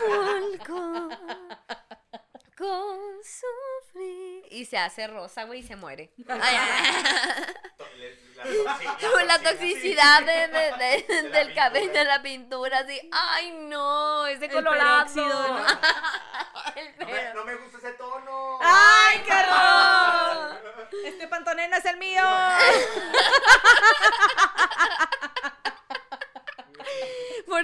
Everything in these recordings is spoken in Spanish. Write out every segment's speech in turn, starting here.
Volcó con sufrir. Y se hace rosa, güey, y se muere. Ay, La, ay. La toxicidad de, de- de- De la del cabello, de la pintura, así. Ay, no, es de El colorado. ¿no? No me, pero- no me gusta ese tono. ¡Ay, qué horror! Este pantonel no es el mío.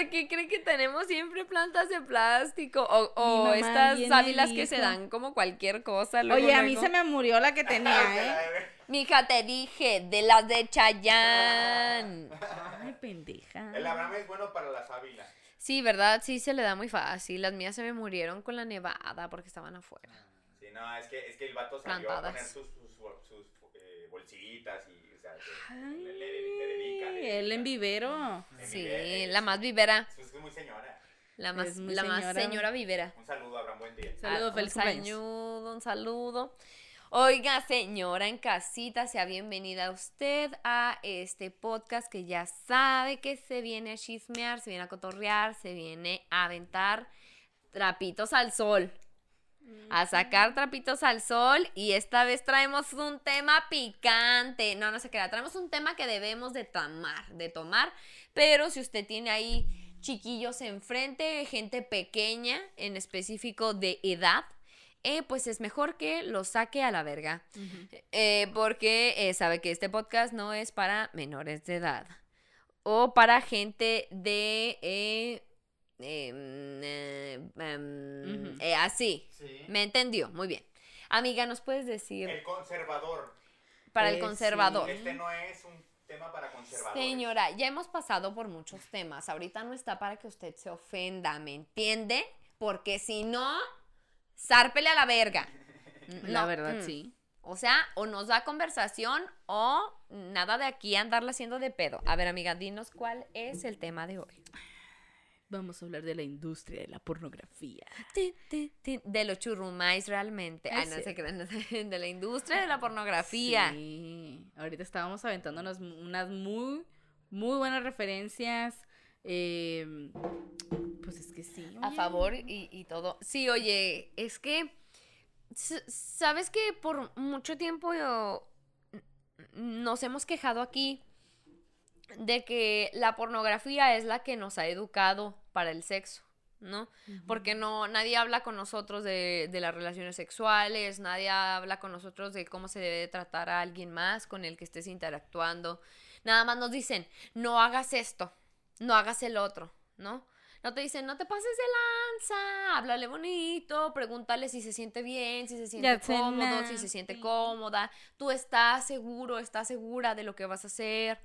¿Por qué creen que tenemos siempre plantas de plástico? O, o estas sábilas que se dan como cualquier cosa. luego, Oye, a mí luego. se me murió la que tenía, ¿eh? Mija, te dije, de las de Chayanne. Ay, pendeja. El Abraham es bueno para la sábila. Sí, ¿verdad? Sí, se le da muy fácil. Las mías se me murieron con la nevada porque estaban afuera. Sí, no, es que, es que el vato salió a Plantadas. poner sus, sus, bol- sus, eh, bolsitas y, sea, Ay, le, le, le dedica. le él en vivero. Sí, vivero, la más vivera. Es muy señora. La más, muy la más señora. señora vivera. Un saludo, Abraham, buen día. Saludos, Ah, feliz un saludo, un saludo. Oiga, señora en casita, sea bienvenida usted a este podcast que ya sabe que se viene a chismear, se viene a cotorrear, se viene a aventar trapitos al sol. A sacar trapitos al sol y esta vez traemos un tema picante. No, no se queda. Traemos un tema que debemos de tomar, de tomar. Pero si usted tiene ahí chiquillos enfrente, gente pequeña, en específico de edad, eh, pues es mejor que lo saque a la verga. Eh, porque eh, sabe que este podcast no es para menores de edad. O para gente de... eh, em, eh, Ujú. eh, así. Sí. Me entendió, muy bien. Amiga, ¿nos puedes decir El conservador. para Eh, el sí. conservador? Este no es un tema para conservadores. Señora, ya hemos pasado por muchos temas. Ahorita no está para que usted se ofenda, ¿me entiende? Porque si no, zárpele a la verga. La No, verdad, mm. sí. O sea, o nos da conversación o nada de aquí andarla haciendo de pedo. A ver, amiga, dinos cuál es el tema de hoy. Vamos a hablar de la industria de la pornografía. De los churrumais realmente. Ay, no Ese. se crean. De la industria de la pornografía. Sí. Ahorita estábamos aventándonos unas muy, muy buenas referencias. eh, pues es que sí. a favor y, y todo. Sí, oye, es que, ¿sabes que por mucho tiempo yo- nos hemos quejado aquí de que la pornografía es la que nos ha educado para el sexo, ¿no? Porque no, nadie habla con nosotros de, de las relaciones sexuales, nadie habla con nosotros de cómo se debe de tratar a alguien más con el que estés interactuando. Nada más nos dicen, no hagas esto, no hagas el otro, ¿no? No te dicen, no te pases de lanza, háblale bonito, pregúntale si se siente bien, si se siente cómodo, si se siente cómoda, tú estás seguro, estás segura de lo que vas a hacer.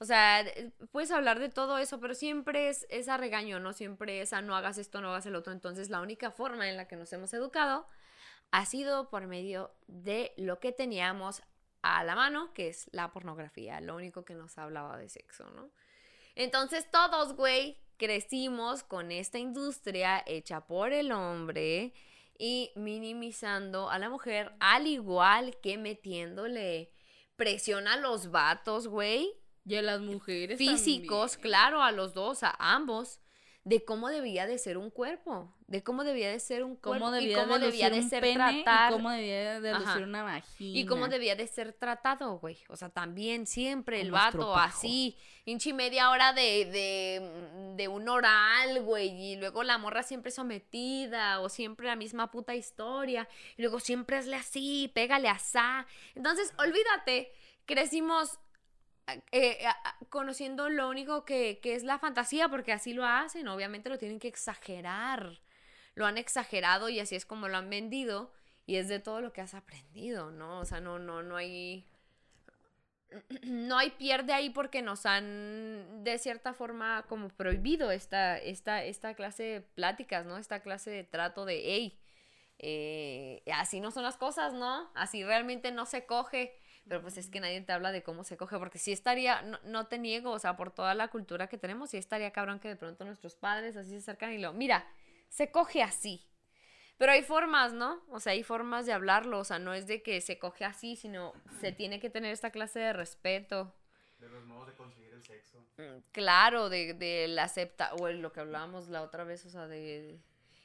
O sea, puedes hablar de todo eso, pero siempre es, es a regaño, ¿no? Siempre es no hagas esto, no hagas el otro. Entonces, la única forma en la que nos hemos educado ha sido por medio de lo que teníamos a la mano, que es la pornografía, lo único que nos hablaba de sexo, ¿no? Entonces, todos, güey, crecimos con esta industria hecha por el hombre y minimizando a la mujer, al igual que metiéndole presión a los vatos, güey, Y a las mujeres. físicos, también. claro, a los dos, a ambos, de cómo debía de ser un cuerpo, de cómo debía de ser un cuerpo Cómo y debía cómo de debía de un ser pene tratar y cómo debía de lucir una vagina. y cómo debía de ser tratado, güey. O sea, también siempre el vato así, hinchi media hora de, de, de un oral, güey. Y luego la morra siempre sometida o siempre la misma puta historia. Y luego siempre hazle así, pégale asá. Entonces, olvídate, crecimos eh, conociendo lo único que, que es la fantasía, porque así lo hacen, obviamente lo tienen que exagerar, lo han exagerado y así es como lo han vendido y es de todo lo que has aprendido, ¿no? O sea, no, no, no hay... No hay pierde ahí porque nos han de cierta forma como prohibido esta, esta, esta clase de pláticas, ¿no? Esta clase de trato de, hey, eh, así no son las cosas, ¿no? Así realmente no se coge. Pero pues es que nadie te habla de cómo se coge, porque sí estaría, no, no te niego, o sea, por toda la cultura que tenemos, sí estaría cabrón que de pronto nuestros padres así se acercan y lo, mira, se coge así. Pero hay formas, ¿no? O sea, hay formas de hablarlo, o sea, no es de que se coge así, sino se tiene que tener esta clase de respeto. De los modos de conseguir el sexo. Mm, Claro, de, de la acepta, o lo que hablábamos la otra vez, o sea, de,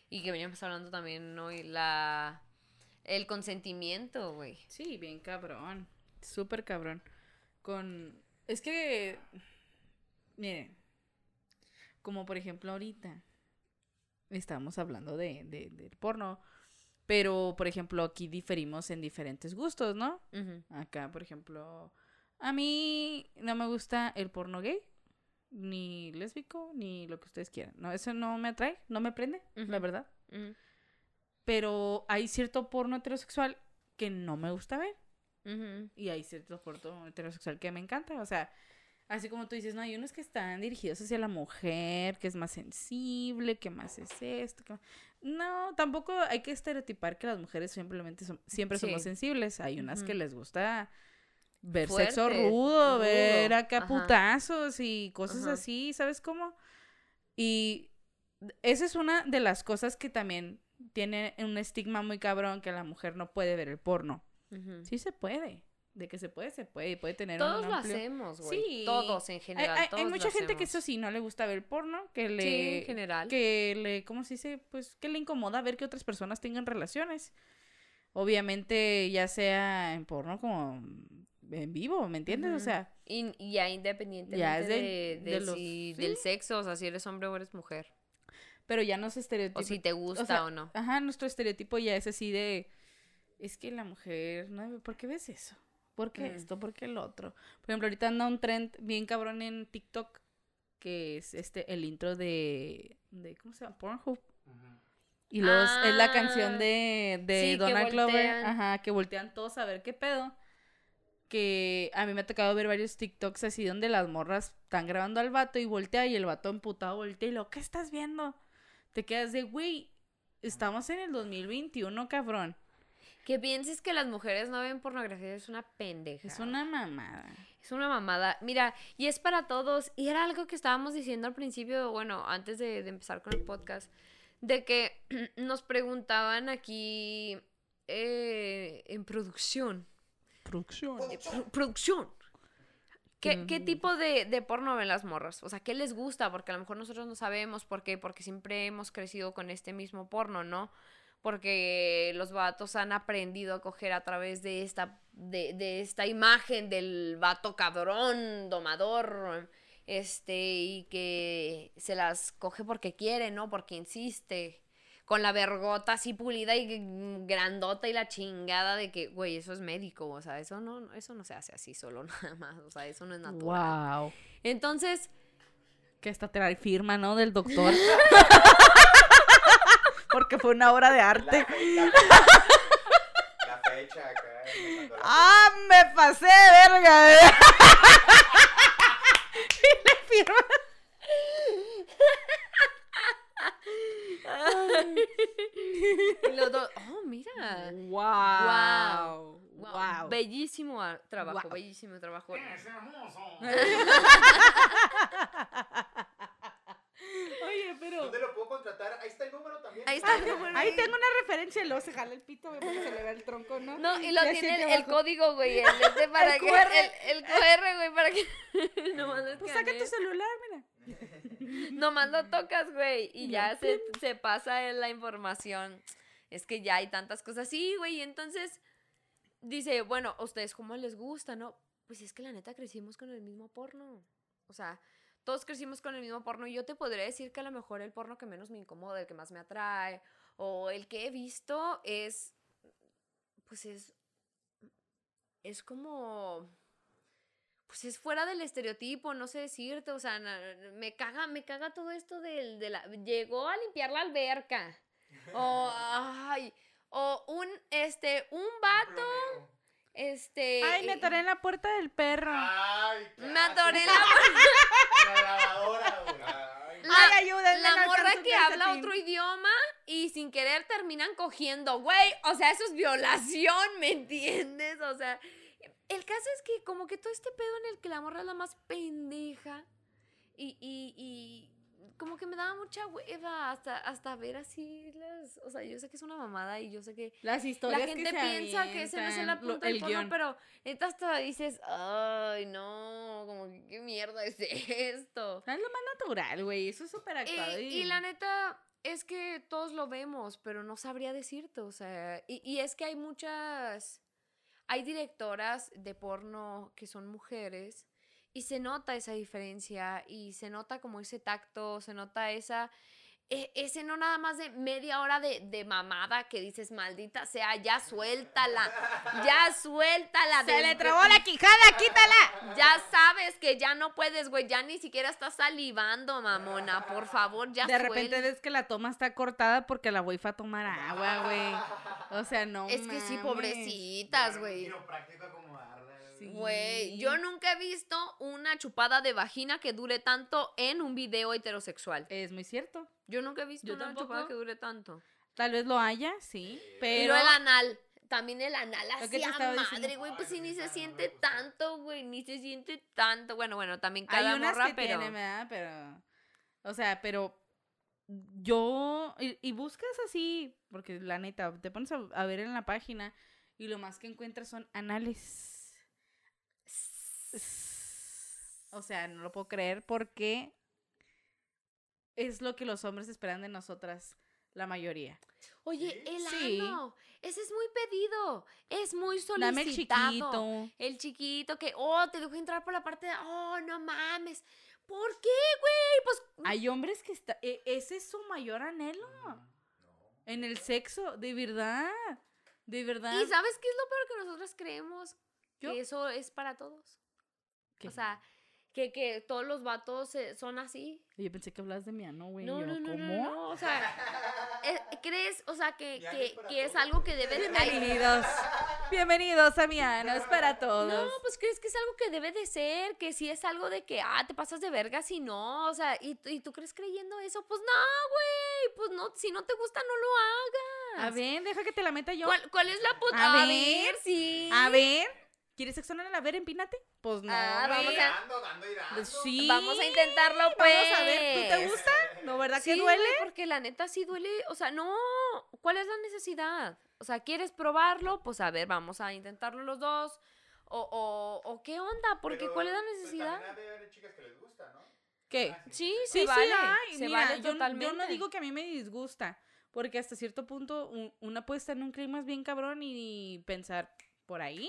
Y que veníamos hablando también, ¿no? Y la... El consentimiento, güey. Sí, bien cabrón. Súper cabrón. Con. Es que. Miren. Como por ejemplo ahorita. Estábamos hablando de, de- del porno. Pero, por ejemplo, aquí diferimos en diferentes gustos, ¿no? Acá, por ejemplo. A mí no me gusta el porno gay. Ni lésbico, ni lo que ustedes quieran. No, eso no me atrae, no me prende, la verdad. Pero hay cierto porno heterosexual que no me gusta ver. Y hay cierto porno heterosexual que me encanta. O sea, así como tú dices, no, hay unos que están dirigidos hacia la mujer, que es más sensible, que más es esto. que No, tampoco hay que estereotipar que las mujeres simplemente son, siempre somos sensibles. Hay unas que les gusta ver sexo rudo, ver acá ajá. putazos y cosas Ajá. así, ¿sabes cómo? Y esa es una de las cosas que también tiene un estigma muy cabrón que la mujer no puede ver el porno. Sí se puede. De que se puede, se puede. Y puede tener un Todos lo amplio- hacemos, güey. Sí. Todos en general. hay- mucha gente que eso sí no le gusta ver porno, que le... Sí, en general. Que le, ¿cómo se dice? Pues que le incomoda ver que otras personas tengan relaciones. Obviamente, ya sea en porno como en vivo, ¿me entiendes? O sea, Y, ya independientemente Ya es del- de, de de los- si- sí. del sexo, o sea, si eres hombre o eres mujer. pero ya no se O estereotipa. si te gusta o, sea, no. Ajá, nuestro estereotipo ya es así de... Es que la mujer, ¿no? ¿por qué ves eso? ¿Por qué Mm. esto? ¿Por qué el otro? Por ejemplo, ahorita anda un trend bien cabrón en TikTok que es este el intro de, de ¿cómo se llama? Pornhub. Y los, es la canción Ah, de, de sí, Donald Glover, ajá, que voltean todos a ver qué pedo. Que a mí me ha tocado ver varios TikToks así donde las morras están grabando al vato y voltea y el vato emputado voltea y lo, ¿qué estás viendo? Te quedas de, güey, estamos en el 2021, cabrón. Que pienses que las mujeres no ven pornografía es una pendeja. Es una mamada. Es una mamada. Mira, y es para todos. Y era algo que estábamos diciendo al principio, bueno, antes de, de empezar con el podcast, de que nos preguntaban aquí eh, en producción. Producción. eh, pro- producción. ¿Qué, qué Mm. tipo de, de porno ven las morras? O sea, ¿qué les gusta? Porque a lo mejor nosotros no sabemos por qué, porque siempre hemos crecido con este mismo porno, ¿no? Porque los vatos han aprendido a coger a través de esta, de, de esta imagen del vato cabrón, domador, este, y que se las coge porque quiere, ¿no? Porque insiste. Con la vergota así pulida y grandota y la chingada de que, güey, eso es médico, o sea, eso no, eso no se hace así solo nada más, o sea, eso no es natural. Wow. Entonces, Que hasta trae firma, ¿no? Del doctor. Porque fue una obra de La, arte. la fecha, la fecha acá. la ¡Ah, me pasé de verga! eh! y le firma. los dos, oh, mira. Wow. Wow, Wow. Bellísimo ah, trabajo, Wow. bellísimo trabajo. Oye, pero. ¿Dónde lo puedo contratar? Ahí está el número también. Ahí está el número. Ahí tengo una referencia, luego se jala el pito, güey, porque se le ve el tronco, ¿no? No, y lo tiene el, código, güey, el, este para El que, QR. el, el QR, güey, para que nomás lo Pues saca tu celular, mira. Nomás lo tocas, güey, y Ya, se, se pasa la información. Es que ya hay tantas cosas. Sí, güey, y entonces dice, bueno, ¿a ustedes cómo les gusta, no? Pues es que la neta crecimos con el mismo porno. O sea, todos crecimos con el mismo porno. Y yo te podría decir que a lo mejor el porno que menos me incomoda, el que más me atrae, o el que he visto es, pues es, es como pues es fuera del estereotipo, no sé decirte, o sea, me caga, me caga todo esto del, de la, llegó a limpiar la alberca, o, ay, o un, este, un vato, este, Ay, me atoré en la puerta del perro. Ay, me atoré en la, La lavadora, güey. Ay, Ay, ayúdenme, la morra que habla otro idioma y sin querer terminan cogiendo, güey, o sea, eso es violación, ¿me entiendes? O sea, el caso es que como que todo este pedo en el que la morra es la más pendeja y, y, y como que me daba mucha hueva hasta, hasta ver así las, o sea, yo sé que es una mamada y yo sé que Las la historias gente que se piensa que ese no es el avientan, lo- punto del el porno, pero neta hasta dices, ay, no, como que qué mierda es esto. Es lo más natural, güey. Eso es súper Y, actuado. y la neta, Es que todos lo vemos, pero no sabría decirte, o sea, y, y es que hay muchas, hay directoras de porno que son mujeres y se nota esa diferencia y se nota como ese tacto, se nota esa, e- ese no nada más de media hora de, de mamada que dices, maldita sea, ya suéltala, ya suéltala. Se le trabó la quijada, quítala. Ya sabes que ya no puedes, güey, ya ni siquiera estás salivando, mamona, por favor, ya De repente ves que la toma está cortada porque la güey fue a tomar agua, güey. O sea, no Es que sí, pobrecitas, güey. Sí. Güey, yo nunca he visto una chupada de vagina que dure tanto en un video heterosexual. Es muy cierto. Yo nunca he visto Yo una tampoco. chupada que dure tanto. Tal vez lo haya, sí. Y Pero. el anal. También el anal hacía madre, güey. Pues sí, ni se siente gusta. tanto, güey. Ni se siente tanto. Bueno, bueno, también Hay cada unas morra, que pero. tienen, ¿verdad? Pero. O sea, pero. Yo. Y, y buscas así. Porque la neta, te pones a, a ver en la página. Y lo más que encuentras son anales. O sea, no lo puedo creer porque. Es lo que los hombres esperan de nosotras, la mayoría. Oye, el Sí. ano. Ese es muy pedido. Es muy solicitado. Dame el chiquito. El chiquito que, oh, te dejo entrar por la parte de, oh, no mames. ¿Por qué, güey? Pues, Hay hombres que está, e- ese es su mayor anhelo en el sexo, de verdad, de verdad. ¿y sabes qué es lo peor que nosotros creemos? ¿Yo? Que eso es para todos. ¿Qué? O sea, que, que todos los vatos son así. Yo pensé que hablas de mi ano, güey. No, no, no, no, ¿cómo? no, O sea, eh, ¿crees? O sea, que, que, que es algo que debe de... Bienvenidos, bienvenidos a mi ano, es para todos. No, pues crees que es algo que debe de ser, que si es algo de que, ah, te pasas de verga, si no, o sea, y, y tú crees creyendo eso, pues no, güey, pues no, si no te gusta, no lo hagas. a ver, deja que te la meta yo. ¿Cuál, cuál es la puta? A A, ver, ver, sí. A ver, ¿quieres sexo anal? A ver, empínate. Pues no. Ah, vamos a- Dando, dando y dando. Sí. Vamos a intentarlo, pues. Vamos a ver, ¿tú te gusta? ¿No, verdad Sí, que duele? güey, porque la neta sí duele, o sea, no, ¿cuál es la necesidad? O sea, ¿quieres probarlo? Pues a ver, vamos a intentarlo los dos. O, o, o qué onda, porque Pero, ¿cuál es la pues, necesidad? también ha de haber chicas que les gusta, ¿no? ¿Qué? Ah, Sí, Sí, se vale, sí hay. se Mira, vale yo, totalmente. yo no digo que a mí me disgusta, porque hasta cierto punto un- una puede estar en un clima bien cabrón y pensar por ahí.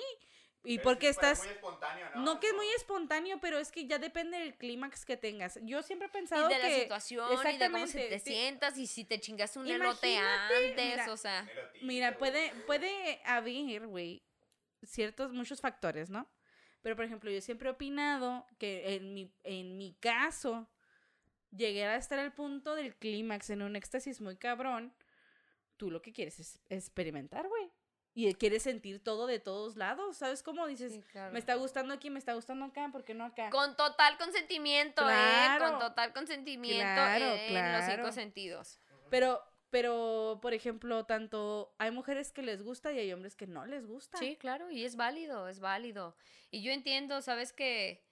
Y Pero porque estás... muy espontáneo, ¿no? No que es muy espontáneo, pero es que ya depende del clímax que tengas. Yo siempre he Y pensado de la que... situación y de cómo se te sí. sientas y si te chingaste un elote antes, mira, o sea. Melotito, Mira, puede, puede haber, güey, ciertos, muchos factores, ¿no? Pero, por ejemplo, yo siempre he opinado que en mi, en mi caso, llegué a estar al punto del clímax en un éxtasis muy cabrón. Tú lo que quieres es experimentar, güey. Y quieres sentir todo de todos lados, ¿sabes cómo? Dices, Sí, claro. me está gustando aquí, me está gustando acá, ¿por qué no acá? Con total consentimiento, ¿eh? Claro. Con total consentimiento Claro, en los cinco sentidos. Pero, pero, por ejemplo, tanto hay mujeres que les gusta y hay hombres que no les gusta. Sí, claro, y es válido, es válido. Y yo entiendo, ¿sabes que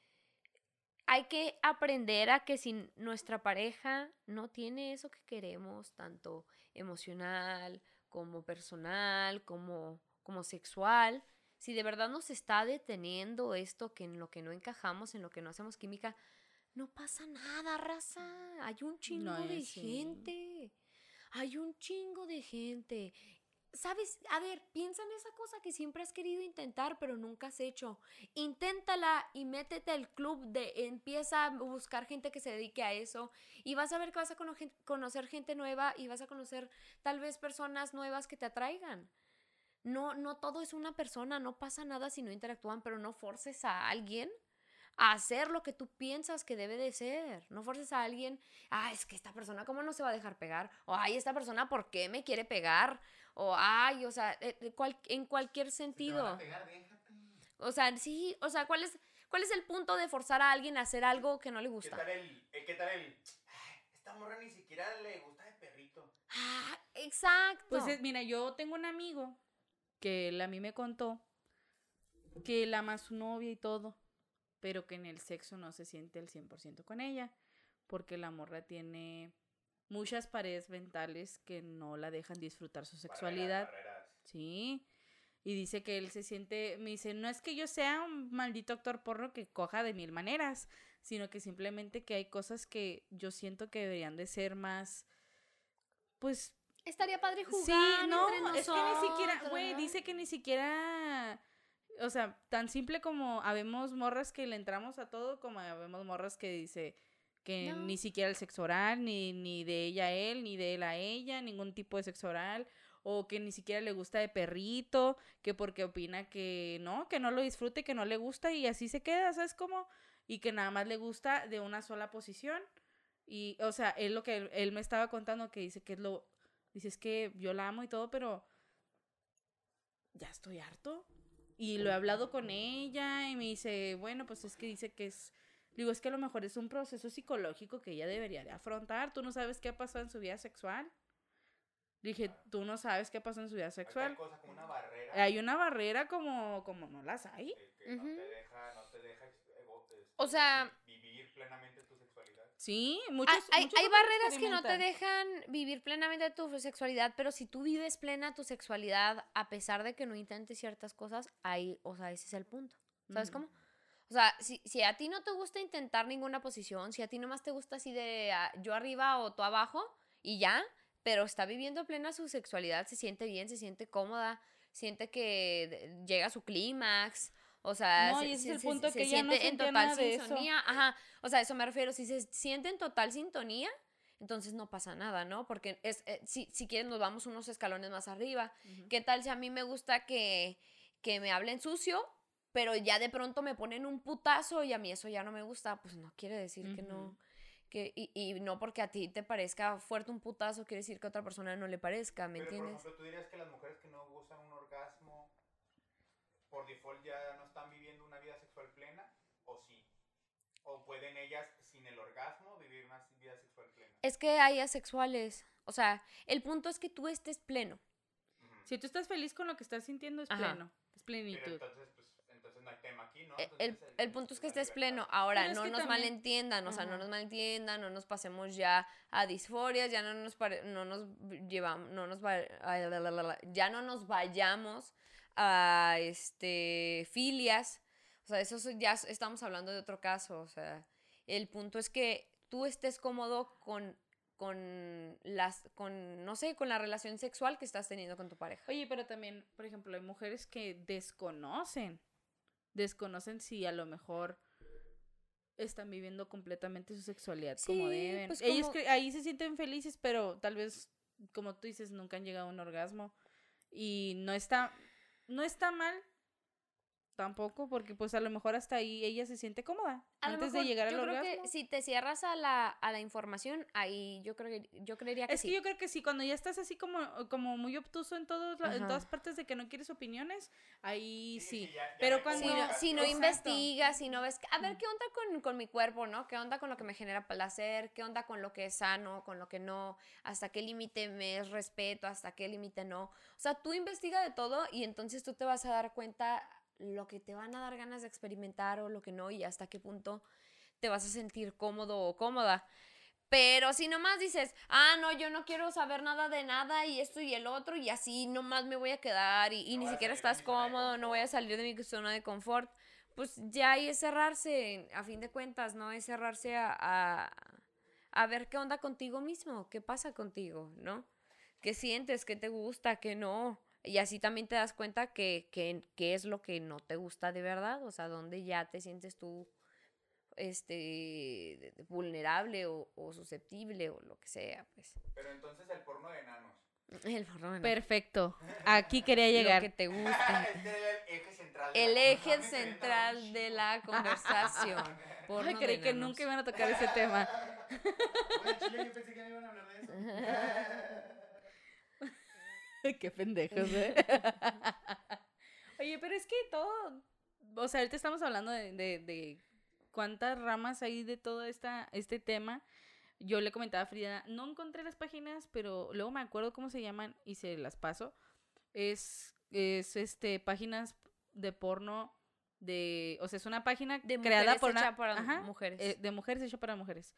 Hay que aprender a que si nuestra pareja no tiene eso que queremos, tanto emocional como personal, como, como sexual, si de verdad nos está deteniendo esto que en lo que no encajamos, en lo que no hacemos química, no pasa nada, raza. Hay un chingo No de gente. Hay un chingo de gente. ¿Sabes? A ver, piensa en esa cosa que siempre has querido intentar, pero nunca has hecho. Inténtala y métete al club de, empieza a buscar gente que se dedique a eso y vas a ver que vas a conocer gente nueva y vas a conocer tal vez personas nuevas que te atraigan. No, no todo es una persona, no pasa nada si no interactúan, pero no forces a alguien a hacer lo que tú piensas que debe de ser. No forces a alguien, ah, es que esta persona, ¿cómo no se va a dejar pegar? O, ay, esta persona, ¿por qué me quiere pegar? O, ay, o sea, eh, cual- en cualquier sentido. pegar. O sea, sí, o sea, ¿cuál es, ¿cuál es el punto de forzar a alguien a hacer algo que no le ¿Qué gusta? tal el, eh, qué tal el, esta morra ni siquiera le gusta de perrito? Ah, exacto. Pues es- mira, yo tengo un amigo que él a mí me contó que él ama a su novia y todo, pero que en el sexo no se siente al 100% con ella, porque la morra tiene muchas paredes mentales que no la dejan disfrutar su sexualidad. Barreras, barreras. Sí. Y dice que él se siente, me dice, no es que yo sea un maldito actor porno que coja de mil maneras, sino que simplemente que hay cosas que yo siento que deberían de ser más pues Estaría padre jugar. Sí, no, entre es que ni siquiera, güey, dice que ni siquiera, o sea, tan simple como habemos morras que le entramos a todo, como habemos morras que dice que No. ni siquiera el sexo oral, ni, ni de ella a él, ni de él a ella, ningún tipo de sexo oral, o que ni siquiera le gusta de perrito, que porque opina que no, que no lo disfrute, que no le gusta y así se queda, ¿sabes cómo? Y que nada más le gusta de una sola posición. Y, o sea, él lo que él, él me estaba contando que dice que es lo, dice es que yo la amo y todo, pero ya estoy harto. Y lo he hablado con ella y me dice, bueno, pues es que dice que es, digo, es que a lo mejor es un proceso psicológico que ella debería de afrontar. Tú no sabes qué ha pasado en su vida sexual. Dije, tú no sabes qué pasó en su vida Hay sexual. cosa como una barrera. Hay una barrera como, como no las hay. que, no te deja, no te deja este, O sea- vivir plenamente tu sexualidad. Sí, muchos. Hay, hay- muchos hay hombres barreras que no te dejan vivir plenamente tu sexualidad, pero si tú vives plena tu sexualidad, a pesar de que no intentes ciertas cosas, ahí, o sea, ese es el punto. ¿Sabes cómo? O sea, si, si a ti no te gusta intentar ninguna posición, si a ti nomás te gusta así de ah, yo arriba o tú abajo y ya, pero está viviendo plena su sexualidad, se siente bien, se siente cómoda, siente que llega a su clímax. O sea, No, se, y ese se- es el punto se que ella no siente en total de eso. sintonía. Ajá. O sea, eso me refiero. Si se siente en total sintonía, entonces no pasa nada, ¿no? Porque es, eh, si, si quieren nos vamos unos escalones más arriba. Ujú. ¿Qué tal si a mí me gusta que, que me hablen sucio, pero ya de pronto me ponen un putazo y a mí eso ya no me gusta? Pues no quiere decir que no. Que, y, y no porque a ti te parezca fuerte un putazo, quiere decir que a otra persona no le parezca, ¿me Pero, por entiendes? ejemplo, tú dirías que las mujeres que no gozan un orgasmo, por default ya no están viviendo una vida sexual plena, o sí. O pueden ellas, sin el orgasmo, vivir una vida sexual plena. Es que hay asexuales. O sea, el punto es que tú estés pleno. Ujú. Si tú estás feliz con lo que estás sintiendo, es Ajá. pleno. Es Pero plenitud. entonces, pues, entonces hay tema aquí, ¿no? E- El, el punto es que estés pleno. Ahora, no nos también- malentiendan, o sea, no nos malentiendan, no nos pasemos ya a disforias, ya no nos, pare- no nos llevamos, no nos va- ay, la, la, la, la, ya no nos vayamos a este filias. O sea, eso es- ya es- estamos hablando de otro caso. O sea, el punto es que tú estés cómodo con, con las, con, no sé, con la relación sexual que estás teniendo con tu pareja. Oye, pero también, por ejemplo, hay mujeres que desconocen. Desconocen si a lo mejor están viviendo completamente su sexualidad como deben. pues Ellos como- ahí se sienten felices, pero tal vez, como tú dices, nunca han llegado a un orgasmo. Y no está, no está mal tampoco, porque pues a lo mejor hasta ahí ella se siente cómoda A antes mejor, de llegar al yo creo orgasmo. que si te cierras a la, a la información, ahí yo creo que yo creería que Es que yo creo que sí, cuando ya estás así como, como muy obtuso en, todos la- en todas partes de que no quieres opiniones, ahí sí. ya- ya Pero cuando- Si no, si investigas, si no ves, a ver, ¿qué onda con, con mi cuerpo, no? ¿Qué onda con lo que me genera placer? ¿Qué onda con lo que es sano, con lo que no? ¿Hasta qué límite me es respeto? ¿Hasta qué límite no? O sea, tú investiga de todo y entonces tú te vas a dar cuenta lo que te van a dar ganas de experimentar o lo que no y hasta qué punto te vas a sentir cómodo o cómoda. Pero si nomás dices, ah, no, yo no quiero saber nada de nada y esto y el otro y así nomás me voy a quedar y, y No ni siquiera estás cómodo, no voy a salir de mi zona de confort, pues ya ahí es cerrarse, a fin de cuentas, ¿no? Es cerrarse a, a, a ver qué onda contigo mismo, qué pasa contigo, ¿no? ¿Qué sientes? ¿Qué te gusta? ¿Qué no? Y así también te das cuenta que, que, que es lo que no te gusta de verdad, o sea, dónde ya te sientes tú este vulnerable o, o susceptible o lo que sea, pues. Pero entonces el porno de enanos. El porno, no. Perfecto. Aquí quería Lo llegar. que te gusta. Este era el eje central. de El la eje conversación. central de la conversación. Ay, porno creí de que enanos. nunca iban a tocar ese tema. Oye, chile, yo pensé que no iban a hablar de eso. Qué pendejos, ¿eh? Oye, pero es que todo. O sea, ahorita estamos hablando de, de, de cuántas ramas hay de todo esta, este tema. Yo le comentaba a Frida, no encontré las páginas, pero luego me acuerdo cómo se llaman y se las paso. Es, es este, páginas de porno de. O sea, es una página De creada por hecha una. para ajá, mujeres. eh, de mujeres hecho para mujeres.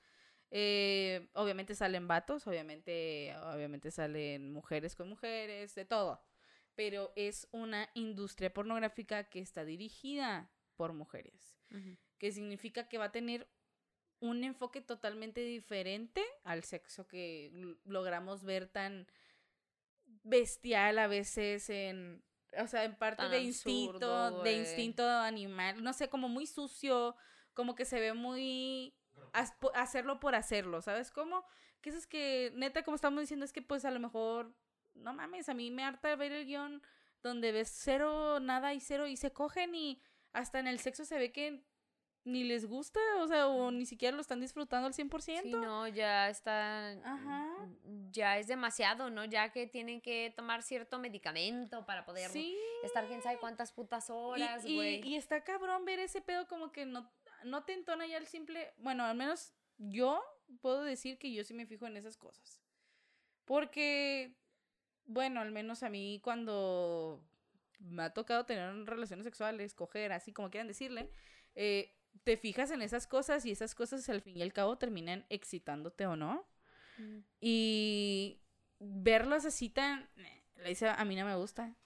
Eh, obviamente salen vatos, obviamente, obviamente salen mujeres con mujeres, de todo. Pero es una industria pornográfica que está dirigida por mujeres. Que significa que va a tener un enfoque totalmente diferente al sexo que logramos ver tan bestial a veces en, o sea, en parte Tan de absurdo, instinto, de güey. instinto animal, no sé, como muy sucio, como que se ve muy hacerlo por hacerlo, ¿sabes cómo? Que eso es que, neta, como estamos diciendo, es que pues a lo mejor, no mames, a mí me harta ver el guion donde ves cero, nada y cero y se cogen y hasta en el sexo se ve que ni les gusta, o sea, o ni siquiera lo están disfrutando al 100%. Sí, no, ya está. Ajá. Ya es demasiado, ¿no? Ya que tienen que tomar cierto medicamento para poder Sí. estar quién sabe cuántas putas Y- horas, y, güey. y está cabrón ver ese pedo como que no, no te entona ya el simple. Bueno, al menos yo puedo decir que yo sí me fijo en esas cosas. Porque, bueno, al menos a mí cuando me ha tocado tener relaciones sexuales, coger, así como quieran decirle, eh, te fijas en esas cosas y esas cosas al fin y al cabo terminan excitándote o no. Mm. Y verlos así tan... Le dice, a mí no me gusta.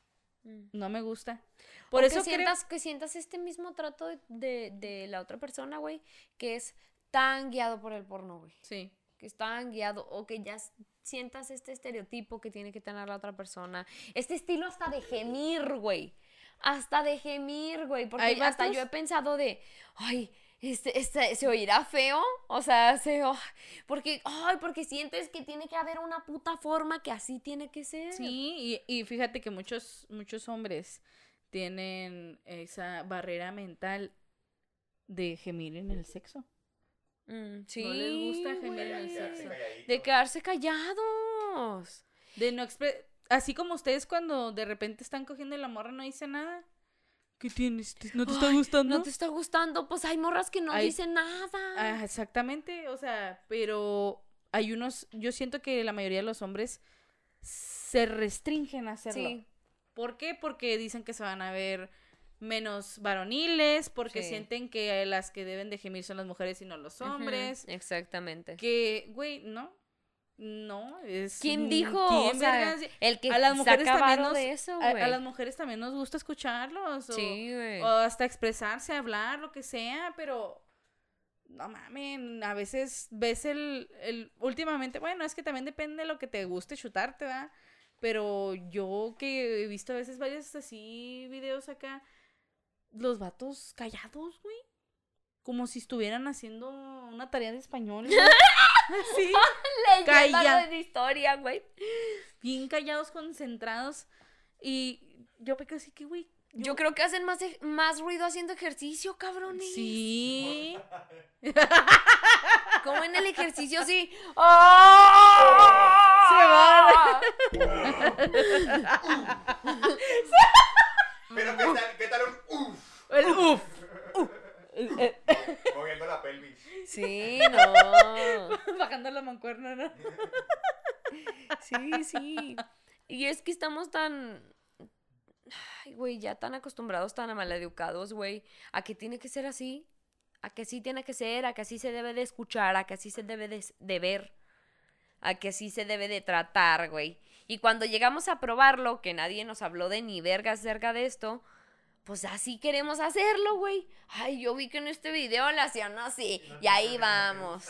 No me gusta. Por eso que creo... sientas, que sientas este mismo trato de, de, de la otra persona, güey, que es tan guiado por el porno, güey. Sí. Que es tan guiado, o que ya sientas este estereotipo que tiene que tener la otra persona. Este estilo hasta de gemir, güey. Hasta de gemir, güey. Porque hasta yo he pensado de, ay, este, este, ¿se oirá feo? O sea, se, oh, porque, ay, porque sientes que tiene que haber una puta forma que así tiene que ser. Sí, y, y fíjate que muchos, muchos hombres tienen esa barrera mental de gemir en el sexo. Mm, sí, No les gusta gemir en el sexo. De quedarse callados. De no expre- Así como ustedes cuando de repente están cogiendo la morra no dice nada. ¿Qué tienes? ¿Te- ¿No te está Ay, gustando? No te está gustando. Pues hay morras que no Hay- dicen nada. Ah, exactamente, o sea, pero hay unos, yo siento que la mayoría de los hombres se restringen a hacerlo. sí. ¿Por qué? Porque dicen que se van a ver menos varoniles, porque Sí. sienten que las que deben de gemir son las mujeres y no los hombres. Exactamente. Que, güey, no. No, es... ¿Quién mm, dijo? ¿quién o sea, el que a las mujeres también nos, de eso, a, güey. a las mujeres también nos gusta escucharlos. o- Sí, güey. o hasta expresarse, hablar, lo que sea, pero no mames, a veces ves el, el, últimamente, bueno, es que también depende de lo que te guste chutarte, ¿verdad? Pero yo que he visto a veces varios así videos acá, los vatos callados, güey. Como si estuvieran haciendo una tarea de español. güey. Así, Leyenda calla. de historia, güey. bien callados, concentrados. Y yo me así que, güey. Yo creo que hacen más, más ruido haciendo ejercicio, cabrones. Sí. Como en el ejercicio, sí. ¡Ah! Pero ¿qué tal, qué tal un uff? El uf. Moviendo la pelvis. Sí, no. Bajando la mancuerna, ¿no? Sí, sí. Y es que estamos tan. Ay, güey, ya tan acostumbrados, tan maleducados, güey. A que tiene que ser así. A que sí tiene que ser, a que así se debe de escuchar, a que así se debe de, de ver. A que así se debe de tratar, güey. Y cuando llegamos a probarlo, que nadie nos habló de ni verga acerca de esto, pues así queremos hacerlo, güey. Ay, yo vi que en este video lo hacían así. Y ahí vamos.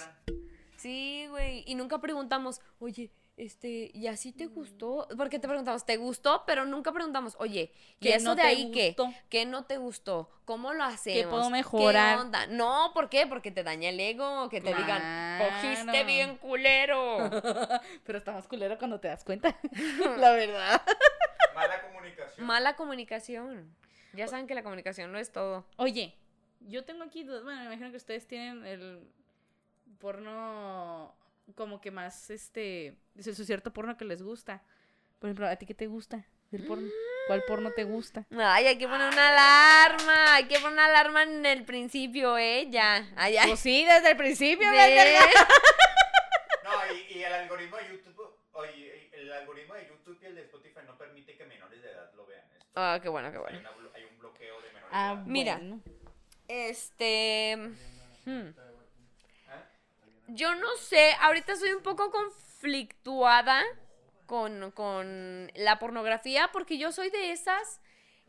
Sí, güey. Y nunca preguntamos, oye, este, ¿y así te gustó? Porque te preguntamos, ¿te gustó? Pero nunca preguntamos, oye, ¿y ¿Qué eso no de ahí qué? gustó? ¿Qué no te gustó? ¿Cómo lo hacemos? puedo mejorar? ¿Qué onda? No, ¿por qué? Porque te daña el ego, que te digan, cogiste bien culero. Pero está más culero cuando te das cuenta. la verdad. Mala comunicación. Mala comunicación. Ya saben que la comunicación no es todo. Oye, yo tengo aquí dos. Bueno, me imagino que ustedes tienen el porno como que más, este, es su cierto porno que les gusta. Por ejemplo, ¿a ti qué te gusta del porno? ¿Cuál porno te gusta? Ay, hay que poner una alarma. Hay que poner una alarma en el principio, ¿eh? Ya. Ay, ay. Pues sí, desde el principio, pendeja. No, y, y el algoritmo de YouTube, oye, el algoritmo de YouTube y el de Spotify no permite que menores de edad lo vean. Esto. Ah, qué bueno, qué bueno. hay de Ah. Mira. bueno. Este. hmm. Yo no sé, ahorita soy un poco conflictuada con, con la pornografía porque yo soy de esas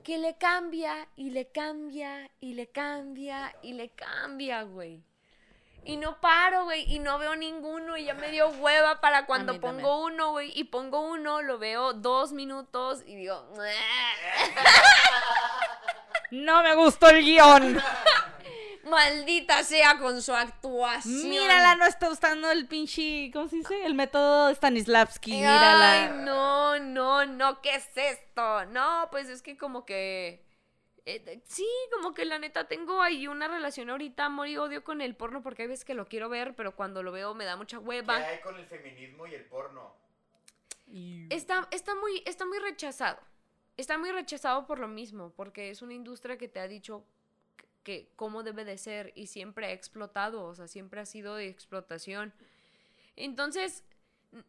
que le cambia y le cambia y le cambia y le cambia, güey. Y no paro, güey, y no veo ninguno y ya me dio hueva para cuando pongo uno, güey, y pongo uno, lo veo dos minutos y digo, No me gustó el guion. maldita sea con su actuación. Mírala, no está usando el pinche, ¿cómo se dice? El método Stanislavski, Ay, mírala. no, no, no, ¿qué es esto? No, pues es que como que... eh, sí, como que la neta tengo ahí una relación ahorita amor y odio con el porno porque hay veces que lo quiero ver, pero cuando lo veo me da mucha ¿Qué hueva. hay con el feminismo y el porno? Está, está, muy, está muy rechazado. Está muy rechazado por lo mismo, porque es una industria que te ha dicho que cómo debe de ser y siempre ha explotado, o sea, siempre ha sido de explotación. Entonces,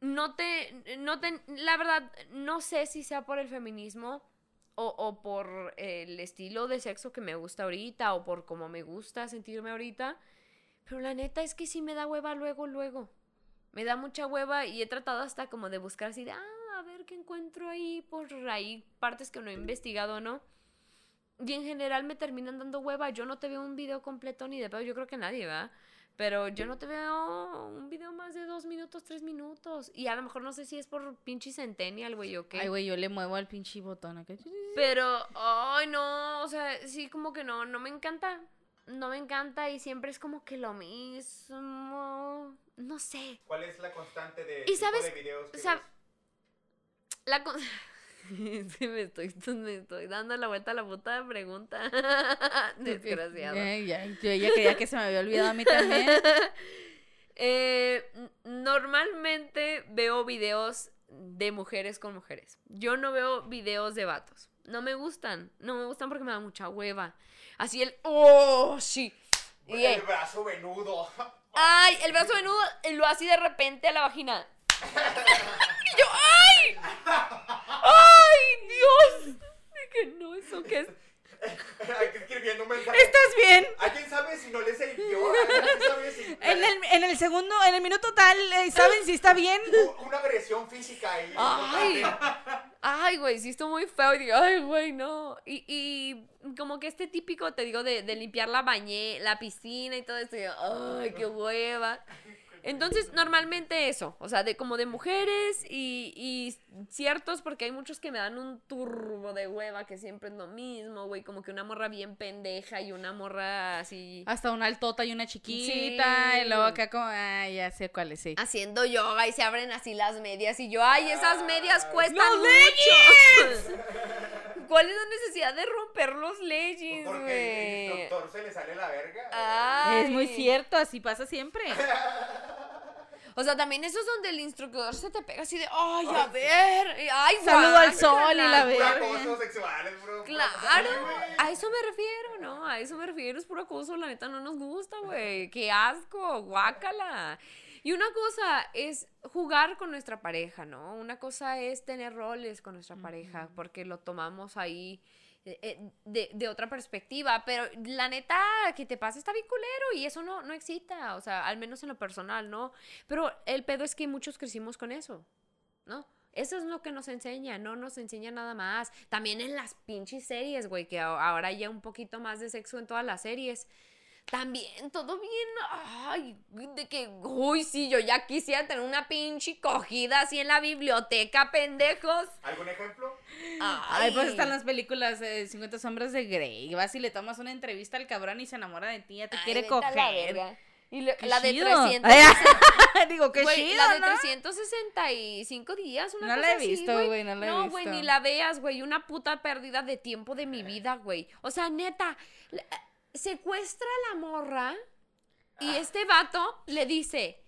no te, no te, la verdad, no sé si sea por el feminismo o, o por el estilo de sexo que me gusta ahorita o por cómo me gusta sentirme ahorita, pero la neta es que sí me da hueva luego, luego. Me da mucha hueva y he tratado hasta como de buscar así de, ah, a ver qué encuentro ahí por ahí, partes que no he investigado, ¿no? Y en general me terminan dando hueva. Yo no te veo un video completo ni de pedo, yo creo que nadie, ¿verdad? Pero yo no te veo un video más de dos minutos, tres minutos. Y a lo mejor no sé si es por pinche centennial, güey, o qué. Ay, güey, yo le muevo al pinche botón acá. Pero, ay, no, o sea, sí, como que no, no me encanta. No me encanta y siempre es como que lo mismo. No sé. ¿Cuál es la constante de, ¿Y tipo sabes- de videos que sab- ves? La con- me estoy, me estoy dando la vuelta a la puta pregunta. Desgraciado. Eh, ya, yo ella quería que se me había olvidado a mí también. Eh, normalmente veo videos de mujeres con mujeres. Yo no veo videos de vatos. No me gustan. No me gustan porque me da mucha hueva. Así el. ¡Oh! Sí. Y, El eh, brazo venudo. ¡Ay! El brazo venudo lo así de repente a la vagina. Y yo, ¡ay! ¡Ay, Dios! Dije, no, ¿eso qué es? Hay que escribiendo un mensaje. ¿Estás bien? ¿Alguien sabe si no? ¿Alguien sabe si... En el, en el segundo, en el minuto tal, eh, ¿saben si está bien? Una agresión física ahí. Ay, ay, güey, sí estuvo muy feo. Y digo, ay, güey, no. Y, y como que este típico, te digo, de, de limpiar la bañe, la piscina y todo esto. y yo, ay, qué hueva. Entonces, normalmente eso, o sea, de como de mujeres y, y ciertos, porque hay muchos que me dan un turbo de hueva, que siempre es lo mismo, güey, como que una morra bien pendeja y una morra así Hasta una altota y una chiquita. Sí. Y luego acá como, ay, ya sé cuál es, sí. haciendo yoga y se abren así las medias y yo, ay, esas medias cuestan ¡Los mucho. ¿Cuál es la necesidad de romper los leggings, Porque el güey? instructor se le sale la verga. Ay. Es muy cierto, así pasa siempre. O sea, también eso es donde el instructor se te pega así de, ay, a ver, y, ay, Saludo al guácala". sol y la acoso sexual, bro. Claro, a eso me refiero, ¿no? A eso me refiero, es puro acoso, la neta no nos gusta, güey. Qué asco, guácala. Y una cosa es jugar con nuestra pareja, ¿no? Una cosa es tener roles con nuestra pareja, porque lo tomamos ahí de, de otra perspectiva, pero la neta, que te pasa está bien culero y eso no, no excita, o sea, al menos en lo personal, ¿no? Pero el pedo es que muchos crecimos con eso, ¿no? Eso es lo que nos enseña, no nos enseña nada más. También en las pinches series, güey, que ahora ya un poquito más de sexo en todas las series. También todo bien, ay, de que, uy, sí, yo ya quisiera tener una pinche cogida así en la biblioteca, pendejos. ¿Algún ejemplo? Ay, pues están las películas de 50 sombras de Grey. Vas y le tomas una entrevista al cabrón y se enamora de ti, ya te Ay, quiere la coger. Y lo- la de chido. 360. Digo, qué Güey, chido, la de ¿no? 365 días, una No cosa la he así, visto, güey, no la he No, güey, visto. ni la veas, güey, una puta pérdida de tiempo de mi vida, güey. O sea, neta, secuestra a la morra y este vato le dice,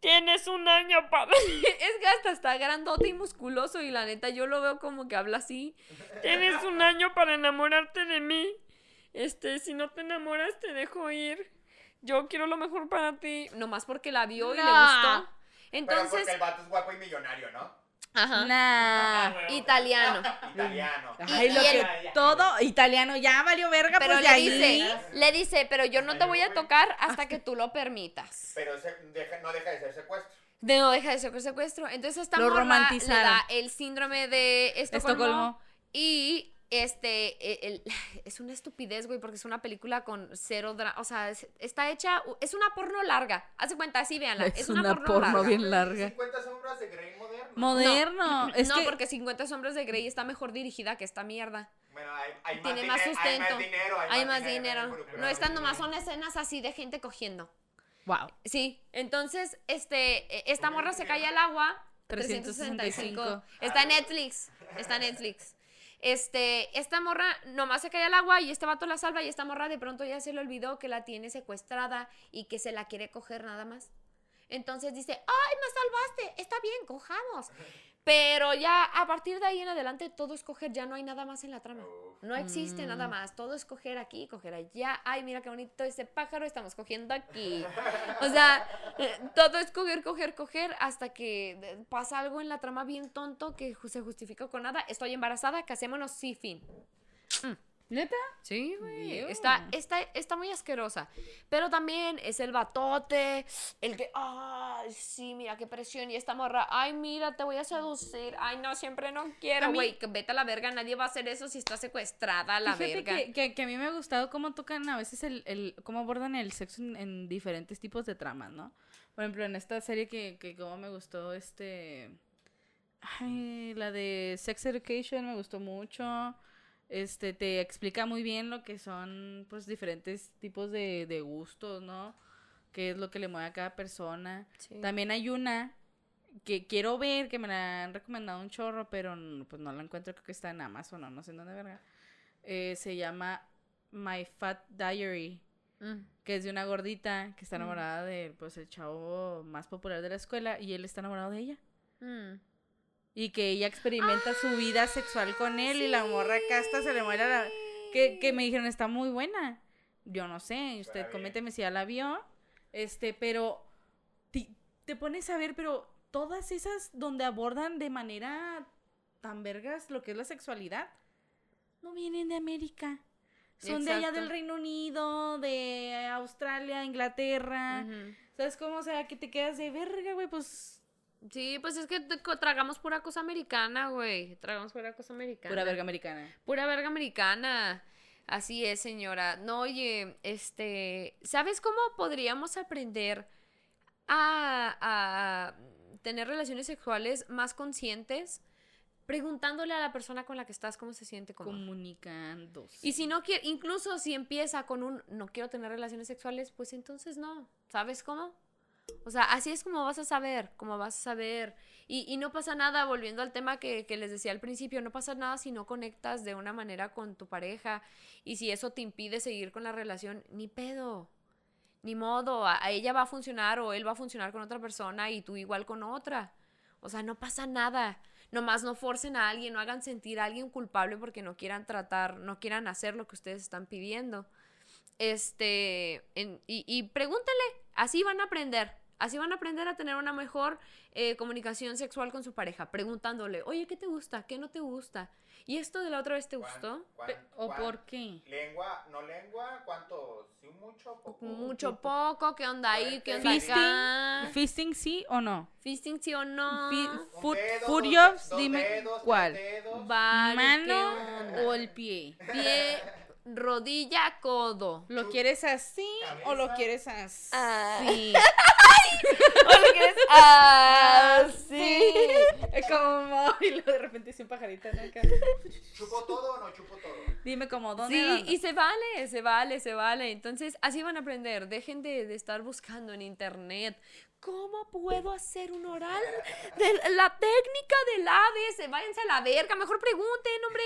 tienes un año para... es que hasta está grandote y musculoso y la neta yo lo veo como que habla así. Tienes un año para enamorarte de mí. Este, si no te enamoras te dejo ir. Yo quiero lo mejor para ti. Nomás porque la vio y le gustó. Pero Entonces, porque el vato es guapo y millonario, ¿no? Ajá, Nah. italiano. Italiano. Ay, lo y que el- todo italiano, ya valió verga, Pero pues le ahí. dice, le dice, pero yo no te voy a tocar hasta que tú lo permitas. Pero se- deja- no deja de ser secuestro. De no deja de ser secuestro. Entonces esta Lo morra le da el síndrome de Estocolmo, Estocolmo. y este, e- el- es una estupidez, güey, porque es una película con cero drama, o sea, es- está hecha, es una porno larga, hace cuenta, así véanla, es, Es una, una porno, porno larga. bien larga. 50 sombras de Grey moderno. Moderno. Es no, que porque 50 sombras de Grey está mejor dirigida que esta mierda. Bueno, hay, hay Tiene más, más sustento. Hay más dinero. Hay más dinero. involucrado. No están nomás, son escenas así de gente cogiendo. wow. Sí, entonces, este, e- esta ¿Cómo morra se cae al agua. 365. 365. Está en Netflix. Está en Netflix. Este, esta morra nomás se cae al agua y este vato la salva y esta morra de pronto ya se le olvidó que la tiene secuestrada y que se la quiere coger nada más. Entonces dice, ay, me salvaste, está bien, cojamos. Pero ya a partir de ahí en adelante todo es coger, ya no hay nada más en la trama. No existe nada Mm. más, todo es coger aquí, coger allá. Ay, mira qué bonito ese pájaro, estamos cogiendo aquí. O sea, eh, todo es coger, coger, coger hasta que eh, pasa algo en la trama bien tonto que se justifica con nada. Estoy embarazada, casémonos, sí, fin. ¿Neta? Sí, güey. Está, está, está muy asquerosa. Pero también es el batote, el que, ay, sí, mira qué presión. Y esta morra, ay, mira, te voy a seducir. Ay, no, siempre no quiero, güey. que Vete a la verga, nadie va a hacer eso si está secuestrada a la Fíjate verga. que, que, que a mí me ha gustado cómo tocan a veces el, el cómo abordan el sexo en, en diferentes tipos de tramas, ¿no? Por ejemplo, en esta serie que, que como me gustó, este... Ay, la de Sex Education me gustó mucho. Este, te explica muy bien lo que son, pues, diferentes tipos de, de gustos, ¿no? Qué es lo que le mueve a cada persona. Sí. También hay una que quiero ver, que me la han recomendado un chorro, pero pues no la encuentro, creo que está en Amazon o no sé en dónde verga. Eh, se llama My Fat Diary, Mm. que es de una gordita que está Mm. enamorada de pues el chavo más popular de la escuela y él está enamorado de ella. Mm. Y que ella experimenta su vida sexual con él y la morra acá hasta se le muere la... Que, que me dijeron, está muy buena. Yo no sé, usted coménteme si ya la vio. Este, pero te, te pones a ver, pero todas esas donde abordan de manera tan vergas lo que es la sexualidad, no vienen de América. Son de allá del Reino Unido, de Australia, Inglaterra. ¿Sabes cómo? O sea, que te quedas de verga, güey, pues Sí, pues es que tragamos pura cosa americana, güey. Tragamos pura cosa americana. pura verga americana. Pura verga americana. Así es, señora. No, oye, este, ¿sabes cómo podríamos aprender a, a tener relaciones sexuales más conscientes? Preguntándole a la persona con la que estás cómo se siente cómoda. Comunicándose. Y si no quiere, incluso si empieza con un no quiero tener relaciones sexuales, pues entonces no. ¿Sabes cómo? O sea, así es como vas a saber, como vas a saber. Y, y no pasa nada, volviendo al tema que, que les decía al principio, no pasa nada si no conectas de una manera con tu pareja. Y si eso te impide seguir con la relación, ni pedo. Ni modo, a, a ella va a funcionar o él va a funcionar con otra persona y tú igual con otra. O sea, no pasa nada. Nomás no forcen a alguien, no hagan sentir a alguien culpable porque no quieran tratar, no quieran hacer lo que ustedes están pidiendo. Este, en- y, y pregúntenle, así van a aprender. Así van a aprender a tener una mejor eh, comunicación sexual con su pareja, preguntándole, oye, ¿qué te gusta? ¿Qué no te gusta? ¿Y esto de la otra vez te ¿Cuán- gustó? cuán- ¿O cuán- por qué? Lengua, no lengua, ¿cuánto? ¿Sí, mucho? Poco? Mucho, poco, ¿qué onda ahí? ¿Qué onda Fisting. acá? ¿Fisting sí o no? ¿Fisting sí o no? Dos dime dedos, cuál. dedos. Vale, ¿qué ¿Mano o el pie? Pie, rodilla, codo. ¿Lo quieres así o lo quieres así? Ah. Sí. ¿O lo quieres así? Es como y luego de repente es un pajarito ¿no? Acá. ¿Chupo todo o no chupo todo? Dime como dónde. Sí, dónde? y se vale, se vale, se vale. Entonces, así van a aprender. Dejen de, de estar buscando en internet. ¿Cómo puedo hacer un oral? De la técnica del ABS. Váyanse a la verga. Mejor pregunten, hombre.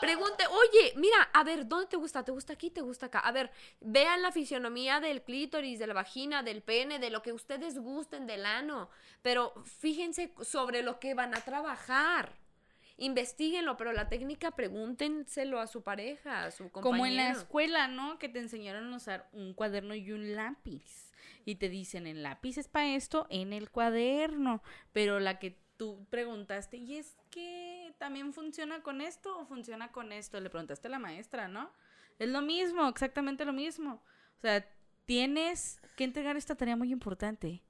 Pregunte, oye, mira, a ver, ¿dónde te gusta? ¿Te gusta aquí? ¿Te gusta acá? A ver, vean la fisionomía del clítoris, de la vagina, del pene, de lo que ustedes gusten, del ano. Pero fíjense sobre lo que van a trabajar. Investíguenlo, pero la técnica pregúntenselo a su pareja, a su compañero. Como en la escuela, ¿no? Que te enseñaron a usar un cuaderno y un lápiz. Y te dicen, el lápiz es para esto, en el cuaderno. Pero la que tú preguntaste, ¿y es que también funciona con esto o funciona con esto? Le preguntaste a la maestra, ¿no? Es lo mismo, exactamente lo mismo. O sea, tienes que entregar esta tarea muy importante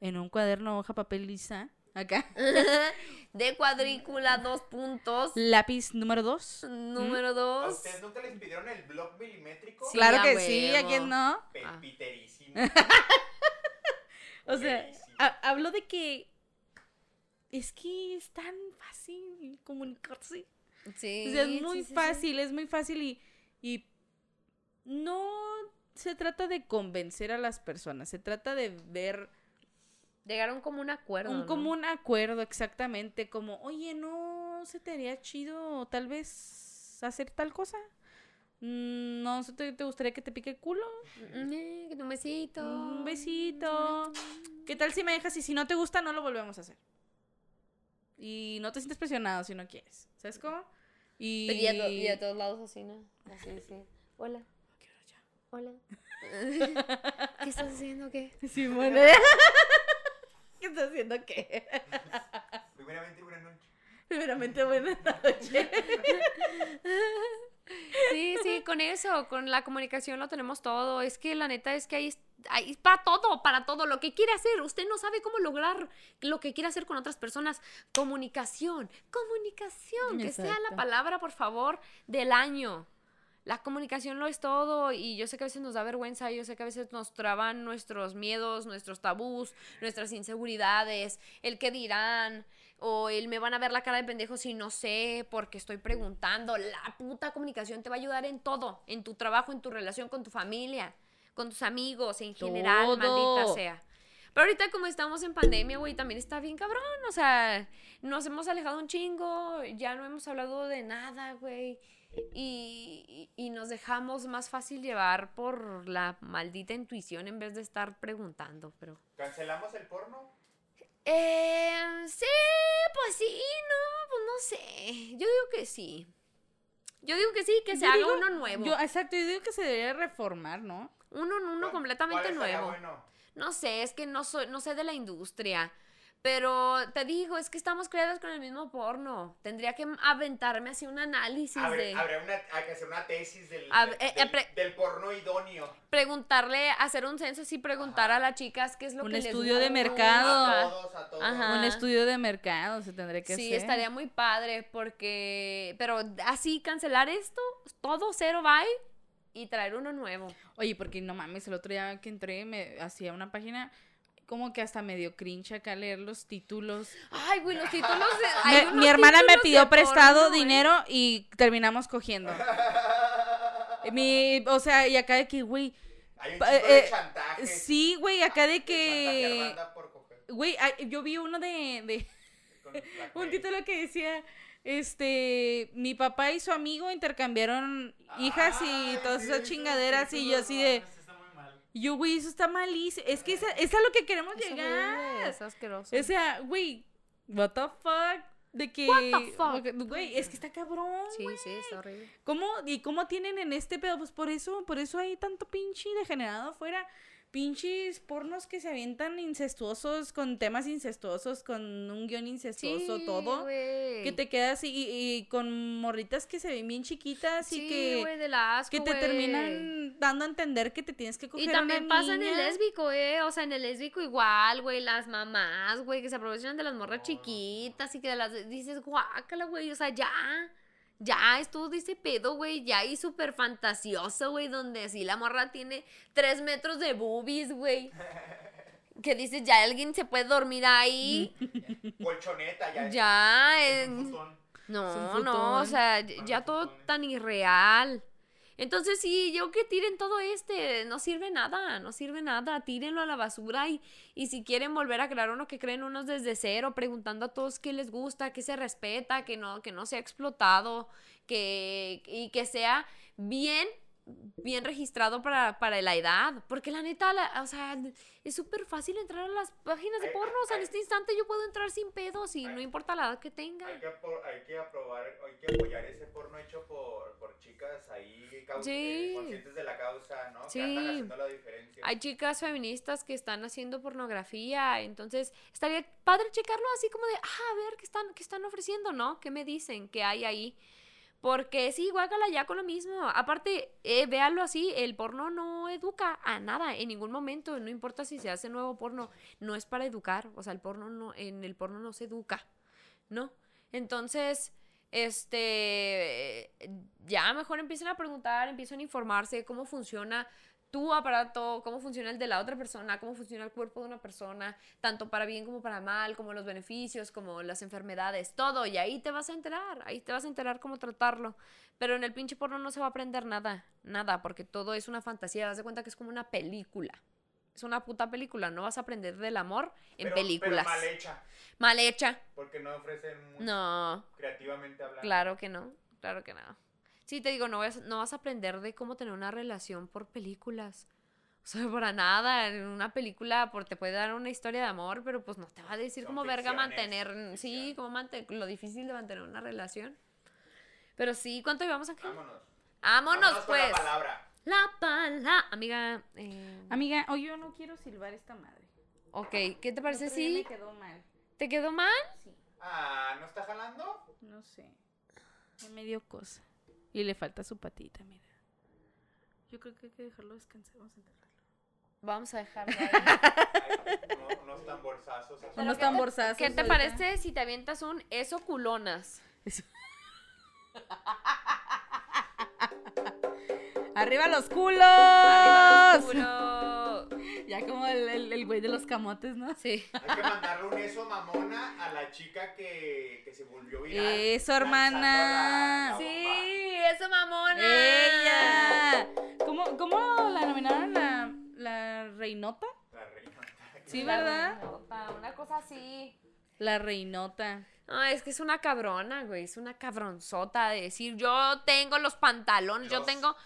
en un cuaderno, hoja, papel lisa. Acá. de cuadrícula, dos puntos. Lápiz número dos. Número ¿A dos. ustedes nunca les pidieron el blog milimétrico? Sí, claro a que sí. ¿a quién no? Pepiterísimo. O sea, hablo de que es que es tan fácil comunicarse. Sí. O sea, es muy sí, sí, sí. fácil, es muy fácil y, y no se trata de convencer a las personas, se trata de ver Llegaron como un acuerdo. un ¿no? común acuerdo exactamente, como, oye, ¿no se te haría chido tal vez hacer tal cosa? Mm, ¿No se te, te gustaría que te pique el culo? Mm, eh, que Un besito. Un besito. ¿Qué tal si me dejas y si no te gusta no lo volvemos a hacer? Y no te sientes presionado si no quieres. ¿Sabes cómo? Y... Y a, to- todos lados así, ¿no? Así, sí. Hola. Hola. ¿Qué estás haciendo? ¿Qué? Simón. ¿Qué estás haciendo qué? Primeramente, buenas noches. Primeramente, buenas noches. Sí, sí, con eso, con la comunicación lo tenemos todo. Es que la neta es que hay, hay para todo, para todo. Lo que quiere hacer, usted no sabe cómo lograr lo que quiere hacer con otras personas. Comunicación, comunicación, que sea la palabra, por favor, del año. La comunicación lo es todo y yo sé que a veces nos da vergüenza, yo sé que a veces nos traban nuestros miedos, nuestros tabús, nuestras inseguridades, el que dirán, o el me van a ver la cara de pendejo si no sé porque estoy preguntando. La puta comunicación te va a ayudar en todo, en tu trabajo, en tu relación con tu familia, con tus amigos, en general, Todo. maldita sea. Pero ahorita como estamos en pandemia, güey, también está bien cabrón, o sea, nos hemos alejado un chingo, ya no hemos hablado de nada, güey. Y, y- nos dejamos más fácil llevar por la maldita intuición en vez de estar preguntando, pero... ¿Cancelamos el porno? Eh, sí, pues sí, no, pues no sé. Yo digo que sí. Yo digo que sí, que se Yo haga digo- uno nuevo. Yo, exacto, yo digo que se debería reformar, ¿no? Uno, uno ¿Cuál- completamente nuevo. bueno? No sé, es que no soy, no sé de la industria. Pero te digo, es que estamos creadas con el mismo porno. Tendría que aventarme así un análisis Habrá, de habrá una, hay que hacer una tesis del, A del, ver, eh, del- pre- del porno idóneo. preguntarle, hacer un censo así, preguntar Ajá. a las chicas qué es lo Un que les estudio de mercado. A todos, a todos. Ajá. Un estudio de mercado se tendría que Sí, hacer. estaría muy padre porque, pero así cancelar esto, todo cero bye y traer uno nuevo. Oye, porque no mames, el otro día que entré me hacía una página como que hasta medio cringe acá leer los títulos. Ay, güey, los títulos de... Me- mi hermana me pidió prestado porno, ¿eh? dinero y terminamos cogiendo. Mi, o sea, y acá de que, güey, Hay un de eh, chantajes. sí, güey, acá de de chantaje que, güey, ay, yo vi uno de, de un título que decía, este, mi papá y su amigo intercambiaron hijas y Ay, todas sí, esas chingaderas y yo así de, yo, güey, eso está malísimo. Es que esa, es a lo que queremos Es horrible, llegar. es asqueroso. O sea, güey, what the fuck, de que, What the fuck? güey, es que está cabrón, Sí, sí, está horrible. ¿Cómo? ¿Y cómo tienen en este pedo? Pues por eso, por eso hay tanto pinche degenerado afuera. Pinches pornos que se avientan incestuosos, con temas incestuosos, con un guion incestuoso, Sí, todo. Que te quedas y, y- con morritas que se ven bien chiquitas y que, güey, de la asco, que te terminan dando a entender que te tienes que coger Y también una pasa en el lésbico, ¿eh? O sea, en el lésbico igual, güey. Las mamás, güey, que se aprovechan de las morras chiquitas y que de las. Dices, guácala, güey. O sea, ya. Ya estuvo de ese pedo, güey. Ya y súper fantasioso, güey. Donde así la morra tiene tres metros de boobies, güey. Que dices, ya alguien se puede dormir ahí. Colchoneta ya. ya. es no, Es un no, o sea, ya- todo tan irreal. Entonces sí, yo que tiren todo este, no sirve nada, no sirve nada, tírenlo a la basura y, y si quieren volver a crear uno que creen unos desde cero, preguntando a todos qué les gusta, qué se respeta, que no, que no sea explotado, que, y que sea bien, bien registrado para, para la edad, porque la neta, la- o sea, es súper fácil entrar a las páginas de Ay, porno, o sea, en este instante yo puedo entrar sin pedos y no importa la edad que tenga. Hay que, hay que aprobar, hay que apoyar ese porno hecho por, por chicas ahí cau- Sí. eh, conscientes de la causa, ¿no? Sí. Que andan haciendo la diferencia. Hay chicas feministas que están haciendo pornografía, entonces estaría padre checarlo así como de, ah, a ver qué están, qué están ofreciendo, ¿no? ¿Qué me dicen? ¿Qué hay ahí? Porque sí, guácala ya con lo mismo. Aparte, eh, véalo así, el porno no educa a nada, en ningún momento, no importa si se hace nuevo porno, no es para educar, o sea, el porno no, en el porno no se educa, ¿no? Entonces, este, ya mejor empiecen a preguntar, empiecen a informarse cómo funciona tu aparato, cómo funciona el de la otra persona, cómo funciona el cuerpo de una persona, tanto para bien como para mal, como los beneficios, como las enfermedades, todo, y ahí te vas a enterar, ahí te vas a enterar cómo tratarlo. Pero en el pinche porno no se va a aprender nada, nada, porque todo es una fantasía, das de cuenta que es como una película. Es una puta película, no vas a aprender del amor en Pero- películas. Pero mal hecha. Mal hecha. Porque no ofrecen mucho No, creativamente hablando. claro que no, claro que no. Sí, te digo, no vas, no vas a aprender de cómo tener una relación por películas. O sea, para nada, en una película por, te puede dar una historia de amor, pero pues no te va a decir Son cómo verga ficciones, mantener, sí, ficción. cómo mantener, lo difícil de mantener una relación. Pero sí, ¿cuánto llevamos aquí? Vámonos. Vámonos, con pues. la palabra. La pala, amiga. eh, Amiga, hoy yo no quiero silbar esta madre. ok, ¿qué te parece otro si Me quedó mal. te quedó mal? Sí, Ah, ¿no está jalando? no sé. Me dio cosa. Y le falta su patita, mira. Yo creo que hay que dejarlo descansar. Vamos a enterrarlo. Vamos a dejarlo ahí. Ay, uno- unos tamborzazos. Unos ¿qué te- tamborzazos ¿Qué te parece si te avientas un eso culonas? ¡Arriba los culos! Arriba los culos. Ya como el, el, el güey de los camotes, ¿no? Sí. Hay que mandarle un eso mamona a la chica que, que se volvió viral. Eso, hermana. la- la Sí, eso mamona. ¡Ella! ¿Cómo, cómo la nominaron la, la reinota? La reina. Sí, La ¿verdad? reinota, Una cosa así. La reinota. No, es que es una cabrona, güey. Es una cabronzota de decir, yo tengo los pantalones, yo tengo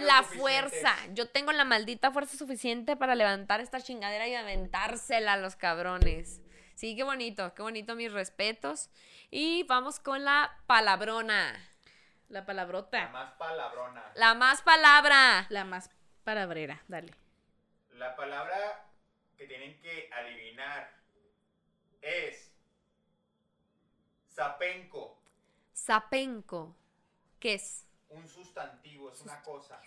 la fuerza. Yo tengo la maldita fuerza suficiente para levantar esta chingadera y aventársela a los cabrones. Sí, qué bonito, qué bonito, mis respetos. Y vamos con la palabrona. La La palabrota. más palabrona. La más palabra. La más palabrera. Dale. La palabra que tienen que adivinar es zapenco. Zapenco. ¿Qué es? Un sustantivo, es una cosa.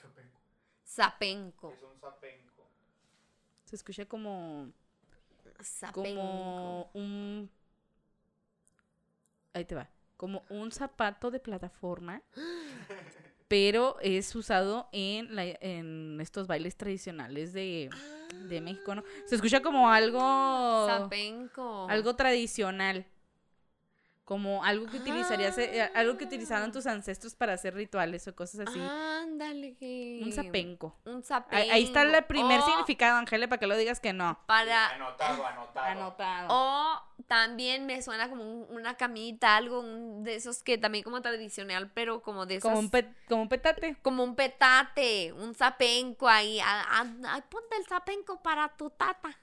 Zapenco. Es un zapenco. Se escucha como. Zapenco. Como un. Ahí te va. Como un zapato de plataforma. pero es usado en, la- en estos bailes tradicionales de, de México, ¿no? Se escucha como algo. Zapenco. Algo tradicional. Como algo que utilizarías, eh, Ah. algo que utilizaban tus ancestros para hacer rituales o cosas así. Ándale. Un zapenco. Un zapenco. Ahí, está el primer O significado, Ángela, para que lo digas que no. Para Anotado, anotado. Anotado. O también me suena como un- una camita, algo un- de esos que también como tradicional, pero como de esos. como, un pe- como un petate. como un petate, un zapenco ahí. ah, ah, ah, ponte el zapenco para tu tata.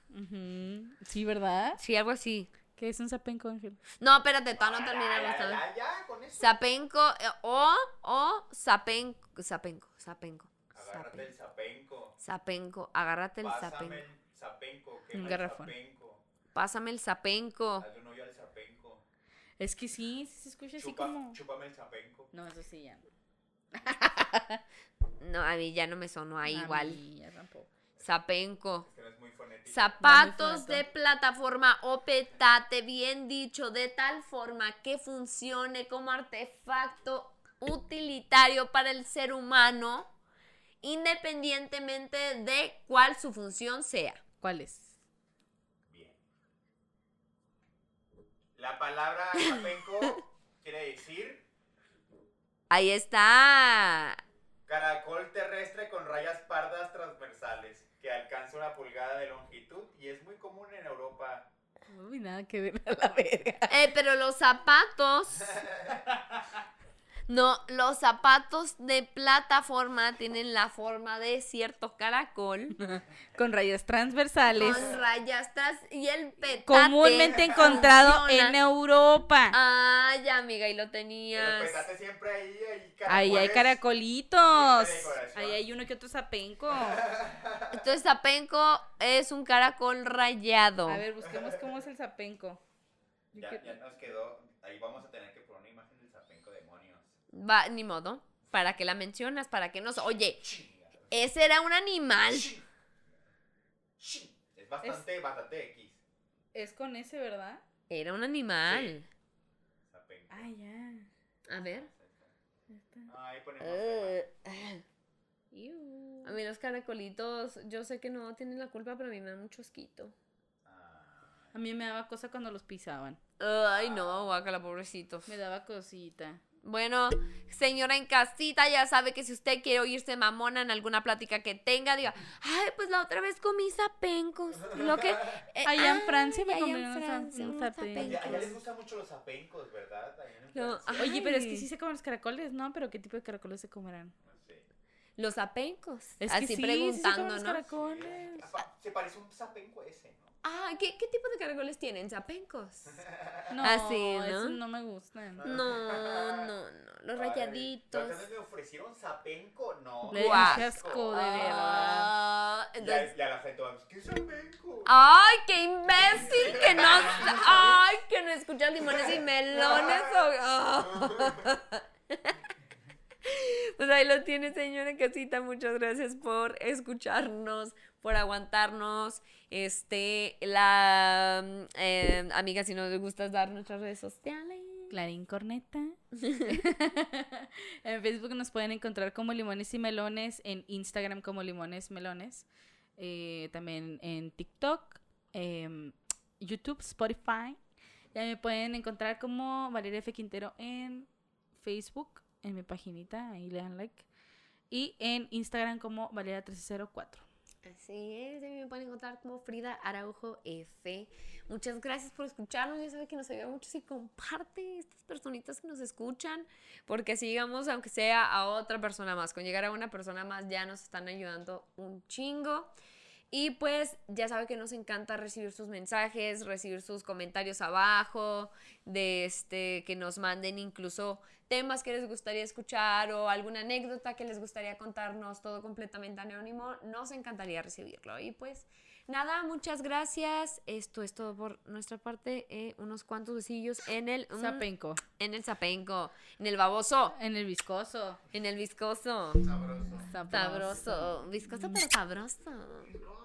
Sí, ¿verdad? Sí, algo así. ¿Qué es un zapenco, Ángel? No, espérate, todavía no terminamos. ya, ya, con eso. Zapenco eh, o, o zapenco, zapenco, zapenco. Agárrate el Zapenco, zapenco. agárrate el Pásame zapenco. el zapenco. Un quema el garrafón. zapenco. Pásame el zapenco. Hazle un hoyo al zapenco. Es que sí, sí se escucha así como... Chúpame el zapenco. No, eso sí ya no. A mí ya no me sonó ahí A igual. mí ya tampoco. Zapenco. Es que no es muy fonético. Zapatos de plataforma o petate, bien dicho, de tal forma que funcione como artefacto utilitario para el ser humano, independientemente de cuál su función sea. ¿Cuál es? Bien. La palabra zapenco quiere decir Ahí está. caracol terrestre con rayas pardas transversales que alcanza una pulgada de longitud y es muy común en Europa. Uy, nada que ver a la verga. Eh, pero los zapatos. No, los zapatos de plataforma tienen la forma de cierto caracol. Con rayas transversales. Con rayas tras y el petate. Comúnmente encontrado funciona. en Europa. Ah, ya, amiga, y lo Pero tenías. petate siempre ahí, ahí Ahí hay caracolitos. Ahí hay uno que otro zapenco. Entonces, zapenco es un caracol rayado. A ver, busquemos cómo es el zapenco. Ya, ya nos quedó. Ahí vamos a tener que poner una imagen del zapenco demonios. Va, ni modo. ¿Para qué la mencionas? ¿Para qué nos.? Oye, ese era un animal. Es bastante bastante X. Es con ese, ¿verdad? Era un animal. Sapenco. Ah, ya. A ver. Ahí ponemos. Iu. a mí los caracolitos, yo sé que no tienen la culpa, pero a mí me dan mucho asquito. Ah, A mí me daba cosa cuando los pisaban. Ay, no, guácala, pobrecitos. Me daba cosita. Bueno, señora en casita, ya sabe que si usted quiere oírse mamona en alguna plática que tenga, diga, ay, pues la otra vez comí zapencos. Lo que... eh, Allá en Francia me comí unos zapencos. Allá, allá les gustan mucho los zapencos, ¿verdad? No. Oye, pero es que sí se comen los caracoles, ¿no? Pero ¿qué tipo de caracoles se comerán? No sé. Los zapencos. Es Así que sí, sí se preguntando, comen los ¿no? caracoles. Se parece un zapenco ese, ¿no? Ah, ¿qué, ¿qué tipo de caracoles tienen? ¿Zapencos? No, Así, ¿no? esos no me gustan. No, no, no. Los Ay, rayaditos. ¿la otra vez me ofrecieron zapenco? No. Le Guau. dije asco, de verdad. Ah, Ya, la gente va a decir, ¿qué zapenco? Ay, qué imbécil que no. Ay, que no escuchas limones y melones. o- Ah. Pues ahí lo tiene, señora casita. Muchas gracias por escucharnos, por aguantarnos. Este, la mm, eh, amiga, si nos gusta dar nuestras redes sociales. Clarín Corneta. en Facebook nos pueden encontrar como Limones y Melones, en Instagram como Limones Melones, eh, también en TikTok, em, YouTube, Spotify. Ya me pueden encontrar como Valeria F. Quintero en Facebook, en mi paginita, ahí le dan like. Y en Instagram como Valeria1304. Así es, me pueden encontrar como Frida Araujo F. Muchas gracias por escucharnos. Ya saben que nos ayuda mucho si comparte estas personitas que nos escuchan, porque así llegamos, aunque sea a otra persona más. Con llegar a una persona más ya nos están ayudando un chingo. Y pues ya sabe que nos encanta recibir sus mensajes, recibir sus comentarios abajo, de este que nos manden incluso temas que les gustaría escuchar o alguna anécdota que les gustaría contarnos, todo completamente anónimo, nos encantaría recibirlo. Y pues nada, muchas gracias. Esto es todo por nuestra parte. eh, unos cuantos besillos en el mm, Zapenco. en el zapenco, en el baboso, En el viscoso. en el viscoso. Sabroso. Sabroso, viscoso pero sabroso. Sabroso.